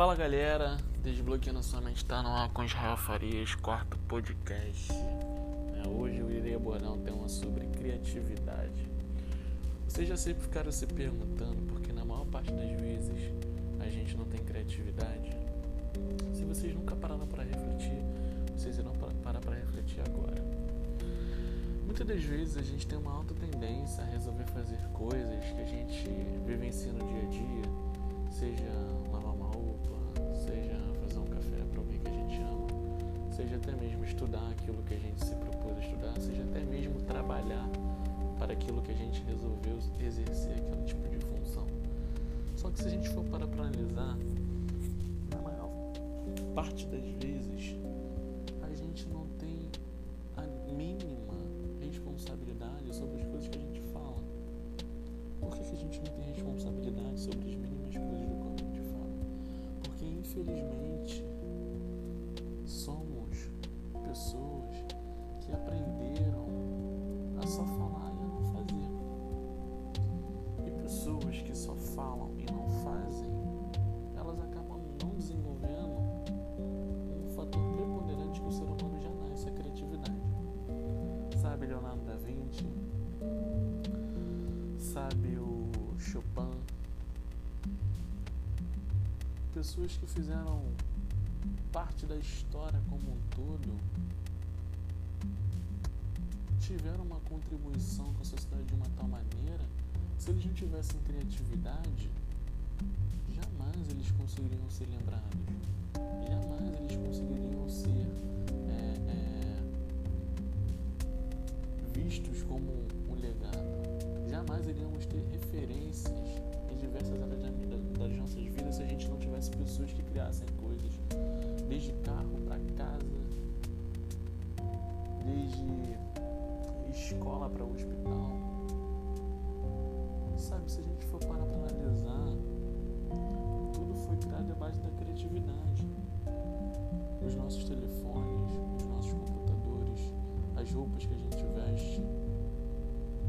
Fala galera, Desbloqueando Sua Mente está no ar com Israel Farias, quarto podcast. É, hoje eu irei abordar um tema sobre criatividade. Vocês já sempre ficaram se perguntando porque na maior parte das vezes a gente não tem criatividade? Se vocês nunca pararam para refletir, vocês irão parar para refletir agora. Muitas das vezes a gente tem uma alta tendência a resolver fazer coisas que a gente vivencia no dia a dia, seja lavar uma roupa, seja fazer um café para alguém que a gente ama, seja até mesmo estudar aquilo que a gente se propôs a estudar, seja até mesmo trabalhar para aquilo que a gente resolveu exercer aquele tipo de função. Só que se a gente for para analisar, na maior parte das vezes a gente não tem a mínima responsabilidade sobre 20, sabe, o Chopin, pessoas que fizeram parte da história como um todo, tiveram uma contribuição com a sociedade de uma tal maneira, se eles não tivessem criatividade, jamais eles conseguiriam ser lembrados, jamais eles conseguiriam ser. É, vistos como um legado, jamais iríamos ter referências em diversas áreas das nossas vidas se a gente não tivesse pessoas que criassem coisas, desde carro para casa, desde escola para hospital. Sabe, se a gente for parar para analisar, tudo foi criado à base da criatividade. Os nossos telefones, os nossos computadores, as roupas que a gente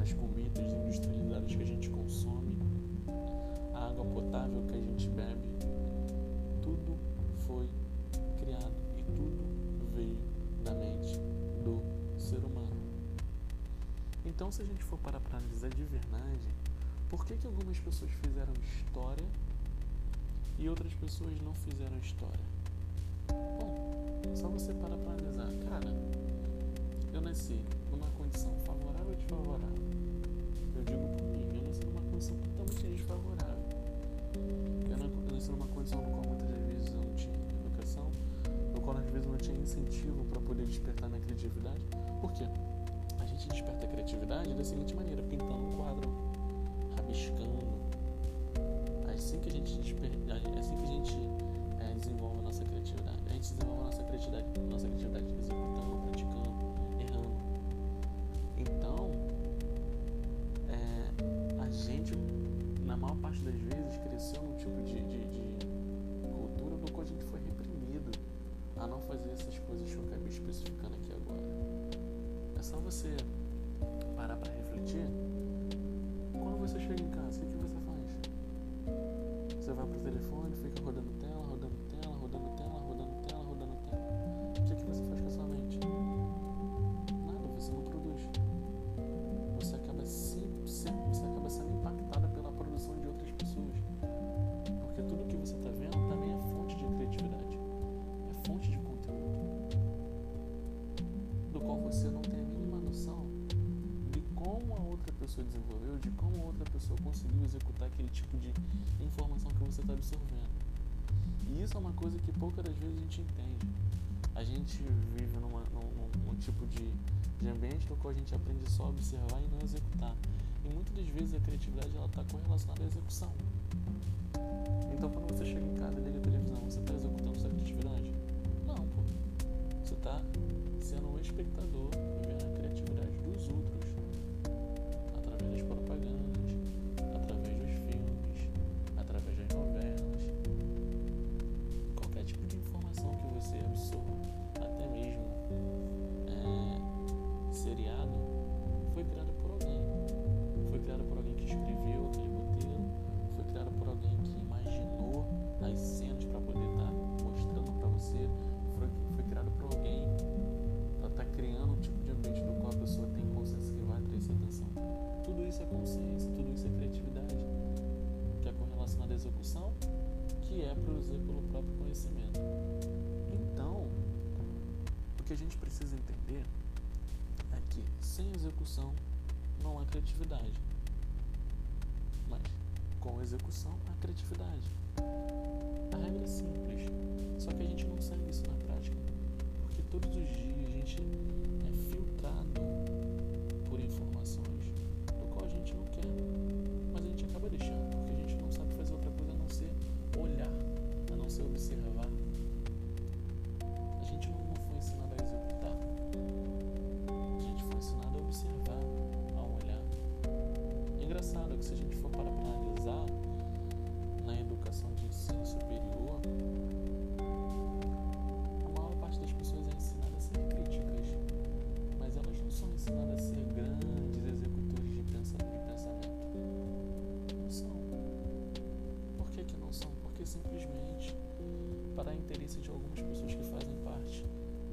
as comidas industrializadas que a gente consome, a água potável que a gente bebe, tudo foi criado e tudo veio da mente do ser humano. Então, se a gente for para analisar de verdade, por que, que algumas pessoas fizeram história e outras pessoas não fizeram história? Bom, só você para analisar. Cara, eu nasci numa condição favorável ou desfavorável? Eu não tinha incentivo para poder despertar minha criatividade. Por quê? A gente desperta a criatividade da seguinte maneira, pintando um quadro, rabiscando. É assim que a gente, desperta, é assim que a gente é, desenvolve a nossa criatividade. A gente desenvolve a nossa criatividade, nossa criatividade pro telefone, fica rodando tela, rodando tela, rodando tela, rodando tela, rodando tela. O que, que você faz com a sua mente? Nada, você não produz. Você acaba, sempre, você acaba sendo impactada pela produção de outras pessoas. Porque tudo que você está vendo também é fonte de criatividade. É fonte de conteúdo. Do qual você não tem a mínima noção de como a outra pessoa desenvolveu, de como a outra pessoa conseguiu executar aquele tipo de informação que você está absorvendo. E isso é uma coisa que poucas das vezes a gente entende. A gente vive numa, num, num tipo de, de ambiente no qual a gente aprende só a observar e não executar. E muitas das vezes a criatividade está correlacionada à execução. Então quando você chega em casa e liga a televisão, você está executando sua criatividade? Não, pô. Você está sendo um espectador vendo a criatividade dos outros através das propagandas, que a gente precisa entender é que sem execução não há criatividade, mas com execução há criatividade. A regra é simples, só que a gente não segue isso na prática, porque todos os dias a gente é filtrado por informações do qual a gente não quer, mas a gente acaba deixando, porque a gente não sabe fazer outra coisa a não ser olhar, a não ser observar. Para interesse de algumas pessoas que fazem parte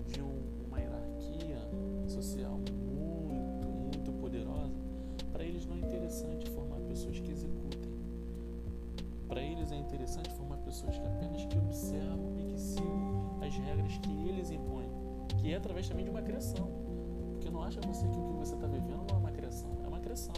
de um, uma hierarquia social muito, muito poderosa, para eles não é interessante formar pessoas que executem. Para eles é interessante formar pessoas que apenas que observam e que sigam as regras que eles impõem, que é através também de uma criação. Porque não acha você que o que você está vivendo não é uma criação, é uma criação.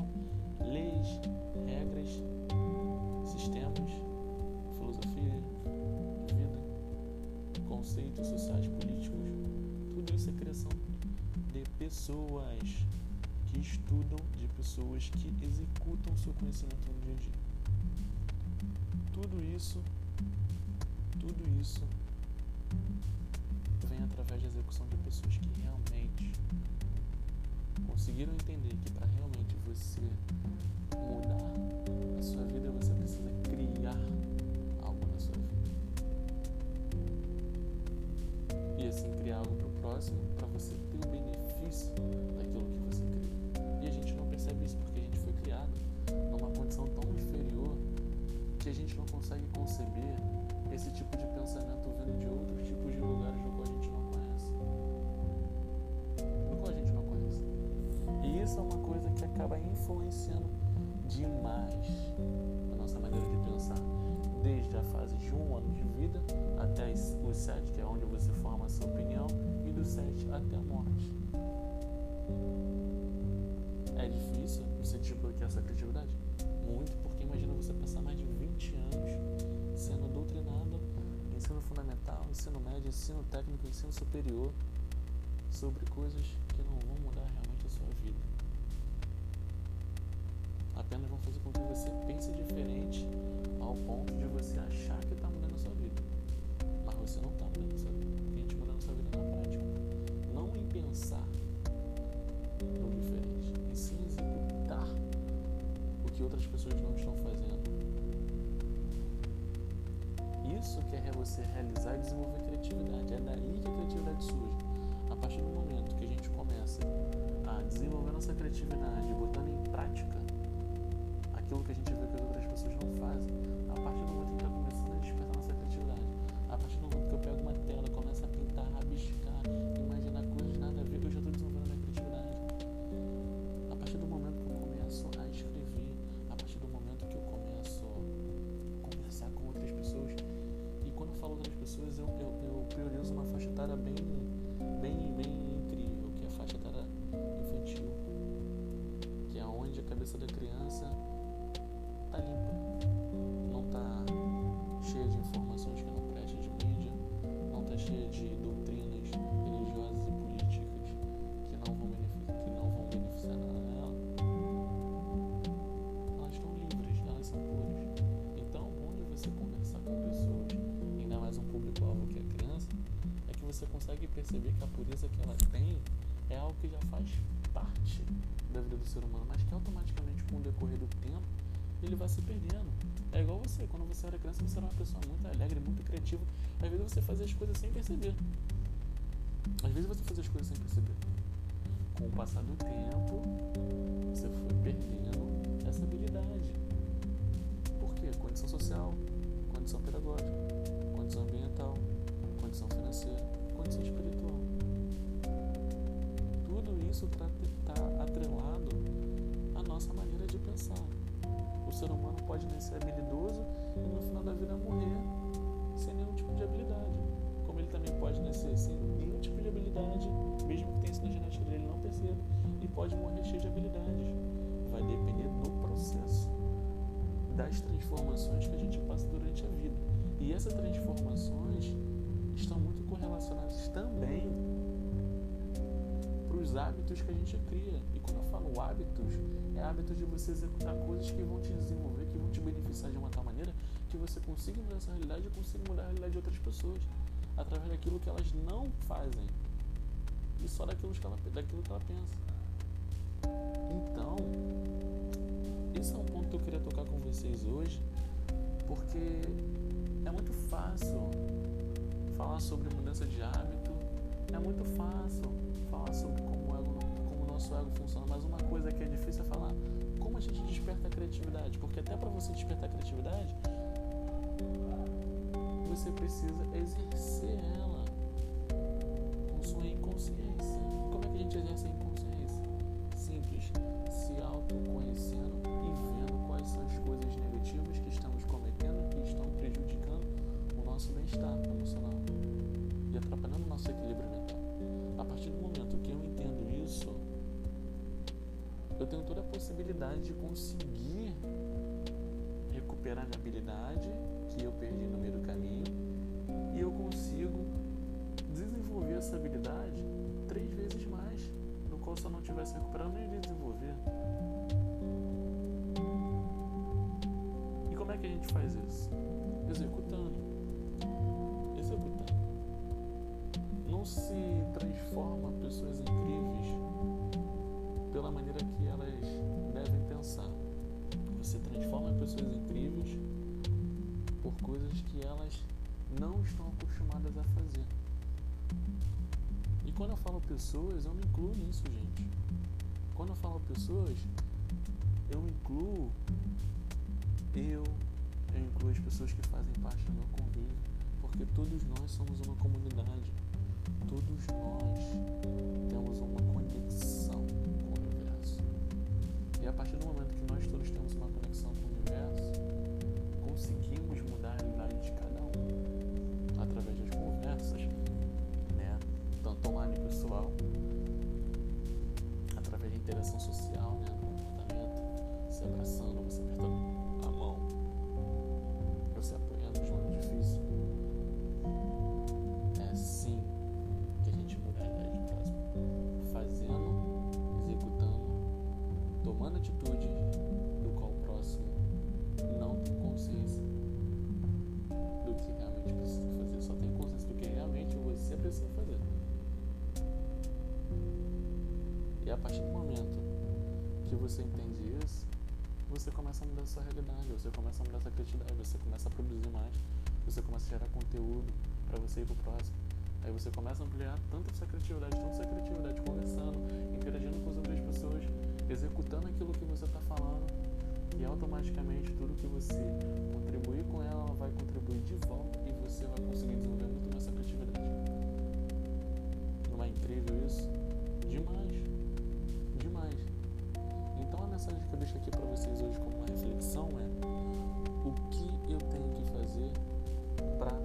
Pessoas que estudam, de pessoas que executam seu conhecimento no dia a dia. Tudo isso, tudo isso vem através da execução de pessoas que realmente conseguiram entender que para realmente você mudar a sua vida, você precisa criar algo na sua vida. E assim criar algo para o próximo, para você ter benefício daquilo que você criou. E a gente não percebe isso porque a gente foi criado numa condição tão inferior que a gente não consegue conceber esse tipo de pensamento vindo de outros tipos de lugares do qual a gente não conhece. Do qual a gente não conhece. E isso é uma coisa que acaba influenciando demais a nossa maneira de pensar. Desde a fase de um ano de vida até os sete, que é onde você forma a sua opinião, e dos sete até a morte. É difícil você desbloquear essa criatividade? Muito, porque imagina você passar mais de 20 anos sendo doutrinado, ensino fundamental, ensino médio, ensino técnico, ensino superior, sobre coisas que não vão mudar realmente a sua vida. Apenas vão fazer com que você outras pessoas não estão fazendo. Isso que é você realizar e desenvolver criatividade. É daí que a criatividade surge. A partir do momento que a gente começa a desenvolver nossa criatividade, botando em prática aquilo que a gente vê que as criança tá limpa, não tá cheia de informações que não prestam de mídia, não tá cheia de doutrinas religiosas e políticas que não vão beneficiar, que não vão beneficiar nada dela. Elas estão livres, elas são puras. Então, onde você conversar com pessoas, ainda mais um público-alvo que é criança, é que você consegue perceber que a pureza que ela tem é algo que já faz parte da vida do ser humano, mas que automaticamente com o decorrer do tempo ele vai se perdendo. É igual você, quando você era criança, você era uma pessoa muito alegre, muito criativa. Às vezes você fazia as coisas sem perceber. Às vezes você fazia as coisas sem perceber. Com o passar do tempo, você foi perdendo essa habilidade. Por quê? Condição social, condição pedagógica, condição ambiental, condição financeira, condição espiritual. Tudo isso está atrelado ser humano pode nascer habilidoso e no final da vida morrer sem nenhum tipo de habilidade. Como ele também pode nascer sem nenhum tipo de habilidade, mesmo que tenha isso na genética dele, não perceba, e pode morrer cheio de habilidades. Vai depender do processo, das transformações que a gente passa durante a vida. E essas transformações estão muito correlacionadas também os hábitos que a gente cria. E quando eu falo hábitos, é hábitos de você executar coisas que vão te desenvolver, que vão te beneficiar de uma tal maneira que você consiga mudar essa realidade e consiga mudar a realidade de outras pessoas através daquilo que elas não fazem e só daquilo que ela, daquilo que ela pensa. Então, esse é um ponto que eu queria tocar com vocês hoje, porque é muito fácil falar sobre mudança de hábito, é muito fácil falar sobre nosso ego funciona, mas uma coisa que é difícil é falar como a gente desperta a criatividade, porque até para você despertar a criatividade, você precisa exercer ela com sua inconsciência. Como é que a gente exerce a inconsciência? Simples, se autoconhecendo e vendo quais são as coisas negativas que estamos cometendo que estão prejudicando o nosso bem-estar emocional e atrapalhando o nosso equilíbrio mental. A partir do momento que eu eu tenho toda a possibilidade de conseguir recuperar minha habilidade que eu perdi no meio do caminho e eu consigo desenvolver essa habilidade três vezes mais, no qual se eu não tivesse recuperado, nem desenvolver. E como é que a gente faz isso? Executando. Executando. Não se transforma quando eu falo pessoas, eu me incluo nisso, gente. Quando eu falo pessoas, eu incluo eu, eu incluo as pessoas que fazem parte do meu convívio, porque todos nós somos uma comunidade. Todos você entende isso, você começa a mudar sua realidade, você começa a mudar sua criatividade, você começa a produzir mais, você começa a gerar conteúdo para você ir pro próximo. Aí você começa a ampliar tanto sua criatividade, tanto sua criatividade, conversando, interagindo com as outras pessoas, executando aquilo que você está falando, e automaticamente tudo que você contribuir com ela, ela vai contribuir de volta e você vai conseguir desenvolver muito mais essa criatividade. Não é incrível isso? Demais. Demais. Mensagem que eu deixo aqui para vocês hoje como uma reflexão é o que eu tenho que fazer para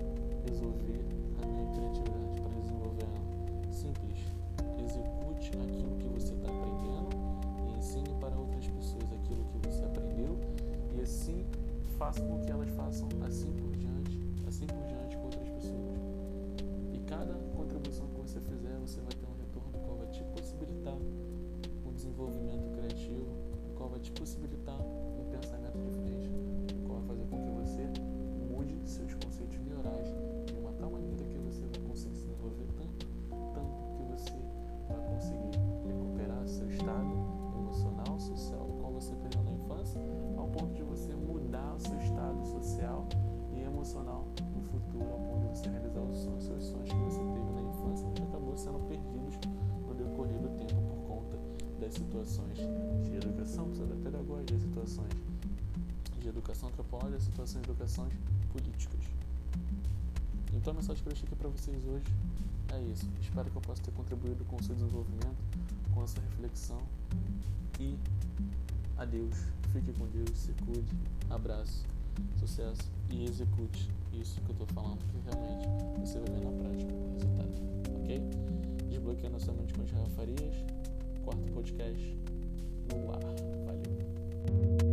resolver a minha criatividade, para desenvolver ela. Simples. Execute aquilo que você está aprendendo e ensine para outras pessoas aquilo que você aprendeu e assim faça com que elas situações de educação das situações de educação antropológica, situações de educações políticas. Então a mensagem que eu deixei aqui para vocês hoje é isso. Espero que eu possa ter contribuído com o seu desenvolvimento, com essa reflexão e Adeus, fique com Deus, se cuide, abraço, sucesso e execute isso que eu tô falando, que realmente você vai ver na prática o resultado, ok? Desbloqueando a sua mente com as Rafa Farias, quarto podcast no ar. Valeu!